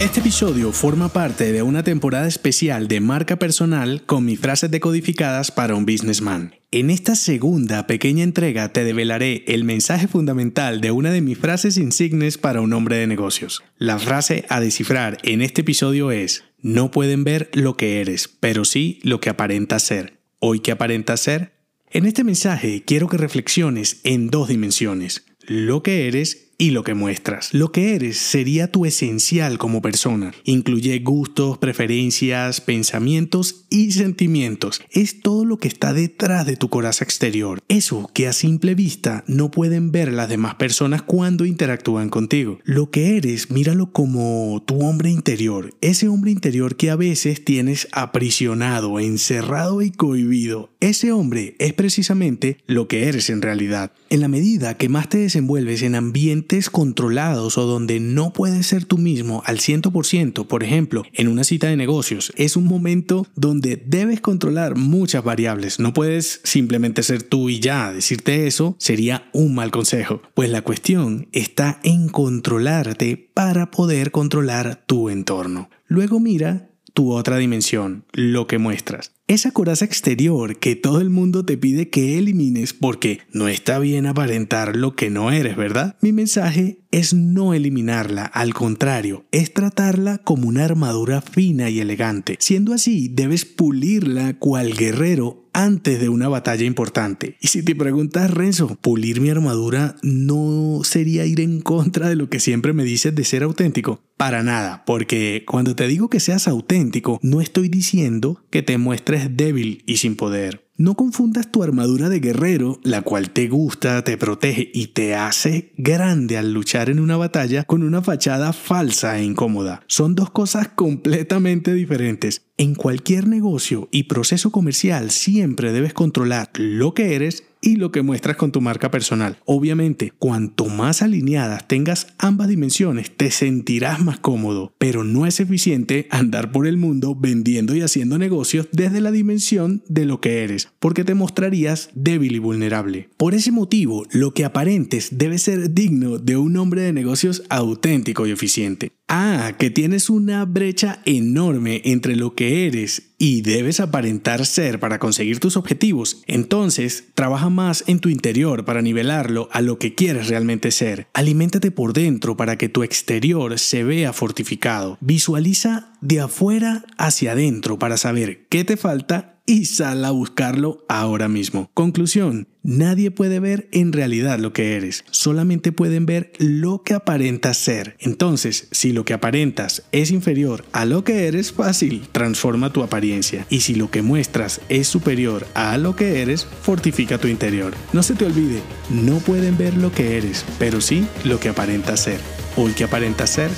Este episodio forma parte de una temporada especial de marca personal con mis frases decodificadas para un businessman. En esta segunda pequeña entrega te develaré el mensaje fundamental de una de mis frases insignes para un hombre de negocios. La frase a descifrar en este episodio es, no pueden ver lo que eres, pero sí lo que aparenta ser. ¿Hoy qué aparenta ser? En este mensaje quiero que reflexiones en dos dimensiones, lo que eres y lo que muestras. Lo que eres sería tu esencial como persona. Incluye gustos, preferencias, pensamientos y sentimientos. Es todo lo que está detrás de tu coraza exterior. Eso que a simple vista no pueden ver las demás personas cuando interactúan contigo. Lo que eres, míralo como tu hombre interior. Ese hombre interior que a veces tienes aprisionado, encerrado y cohibido. Ese hombre es precisamente lo que eres en realidad. En la medida que más te desenvuelves en ambientes controlados o donde no puedes ser tú mismo al 100%, por ejemplo, en una cita de negocios, es un momento donde debes controlar muchas variables. No puedes simplemente ser tú y ya. Decirte eso sería un mal consejo. Pues la cuestión está en controlarte para poder controlar tu entorno. Luego mira tu otra dimensión, lo que muestras. Esa coraza exterior que todo el mundo te pide que elimines porque no está bien aparentar lo que no eres, ¿verdad? Mi mensaje es no eliminarla, al contrario, es tratarla como una armadura fina y elegante. Siendo así, debes pulirla cual guerrero antes de una batalla importante. Y si te preguntas, Renzo, pulir mi armadura no sería ir en contra de lo que siempre me dices de ser auténtico. Para nada, porque cuando te digo que seas auténtico, no estoy diciendo que te muestres débil y sin poder. No confundas tu armadura de guerrero, la cual te gusta, te protege y te hace grande al luchar en una batalla, con una fachada falsa e incómoda. Son dos cosas completamente diferentes. En cualquier negocio y proceso comercial siempre debes controlar lo que eres y lo que muestras con tu marca personal. Obviamente, cuanto más alineadas tengas ambas dimensiones, te sentirás más cómodo, pero no es eficiente andar por el mundo vendiendo y haciendo negocios desde la dimensión de lo que eres, porque te mostrarías débil y vulnerable. Por ese motivo, lo que aparentes debe ser digno de un hombre de negocios auténtico y eficiente. Ah, que tienes una brecha enorme entre lo que eres y debes aparentar ser para conseguir tus objetivos. Entonces, trabaja más en tu interior para nivelarlo a lo que quieres realmente ser. Aliméntate por dentro para que tu exterior se vea fortificado. Visualiza de afuera hacia adentro para saber qué te falta y sal a buscarlo ahora mismo. Conclusión, nadie puede ver en realidad lo que eres, solamente pueden ver lo que aparentas ser. Entonces, si lo que aparentas es inferior a lo que eres, fácil, transforma tu apariencia. Y si lo que muestras es superior a lo que eres, fortifica tu interior. No se te olvide, no pueden ver lo que eres, pero sí lo que aparentas ser. Hoy que aparentas ser,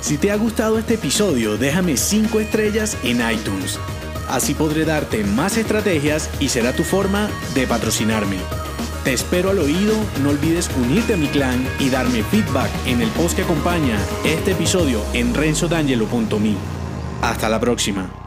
si te ha gustado este episodio, déjame 5 estrellas en iTunes. Así podré darte más estrategias y será tu forma de patrocinarme. Te espero al oído, no olvides unirte a mi clan y darme feedback en el post que acompaña este episodio en renzodangelo.me. Hasta la próxima.